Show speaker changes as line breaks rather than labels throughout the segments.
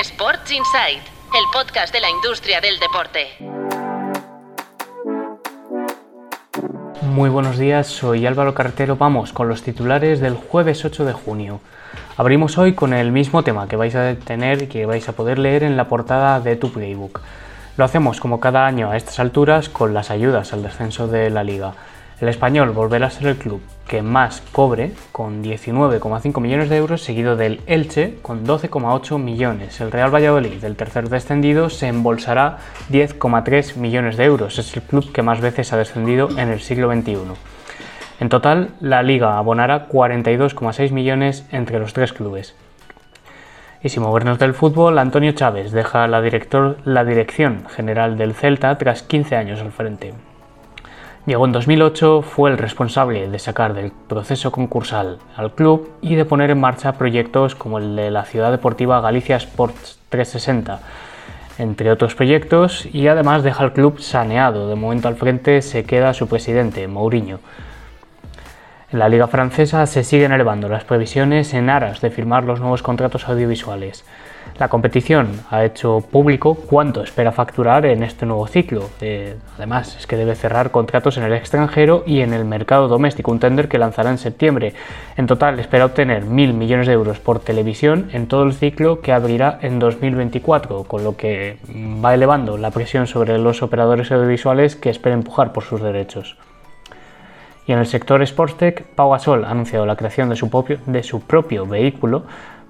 Sports Insight, el podcast de la industria del deporte.
Muy buenos días, soy Álvaro Carretero. Vamos con los titulares del jueves 8 de junio. Abrimos hoy con el mismo tema que vais a tener y que vais a poder leer en la portada de tu playbook. Lo hacemos como cada año a estas alturas con las ayudas al descenso de la liga. El español volverá a ser el club que más cobre, con 19,5 millones de euros, seguido del Elche, con 12,8 millones. El Real Valladolid, del tercer descendido, se embolsará 10,3 millones de euros. Es el club que más veces ha descendido en el siglo XXI. En total, la liga abonará 42,6 millones entre los tres clubes. Y sin movernos del fútbol, Antonio Chávez deja la, la dirección general del Celta tras 15 años al frente. Llegó en 2008, fue el responsable de sacar del proceso concursal al club y de poner en marcha proyectos como el de la ciudad deportiva Galicia Sports 360, entre otros proyectos, y además deja el club saneado. De momento al frente se queda su presidente, Mourinho. La liga francesa se siguen elevando las previsiones en aras de firmar los nuevos contratos audiovisuales. La competición ha hecho público cuánto espera facturar en este nuevo ciclo. Eh, además, es que debe cerrar contratos en el extranjero y en el mercado doméstico, un tender que lanzará en septiembre. En total, espera obtener mil millones de euros por televisión en todo el ciclo que abrirá en 2024, con lo que va elevando la presión sobre los operadores audiovisuales que espera empujar por sus derechos. Y en el sector Sportstech, Pau Gasol ha anunciado la creación de su propio, vehículo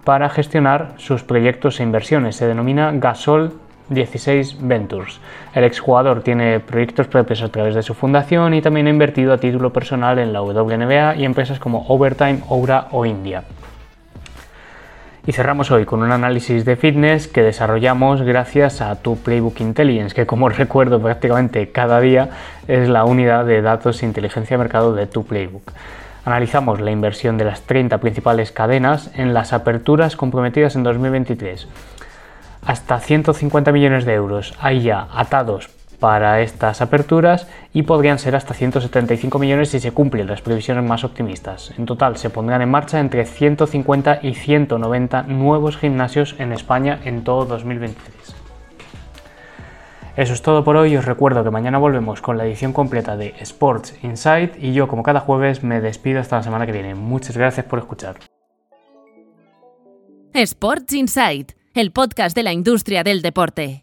para gestionar sus proyectos e inversiones. Se denomina Gasol 16 Ventures. El exjugador tiene proyectos propios a través de su fundación y también ha invertido a título personal en la WNBA y empresas como Overtime, Oura o India. Y cerramos hoy con un análisis de fitness que desarrollamos gracias a tu Playbook Intelligence, que como recuerdo prácticamente cada día es la unidad de datos e inteligencia de mercado de tu Playbook. Analizamos la inversión de las 30 principales cadenas en las aperturas comprometidas en 2023. Hasta 150 millones de euros hay ya atados para estas aperturas y podrían ser hasta 175 millones si se cumplen las previsiones más optimistas. En total se pondrán en marcha entre 150 y 190 nuevos gimnasios en España en todo 2023. Eso es todo por hoy. Os recuerdo que mañana volvemos con la edición completa de Sports Insight y yo, como cada jueves, me despido hasta la semana que viene. Muchas gracias por escuchar.
Sports Insight, el podcast de la industria del deporte.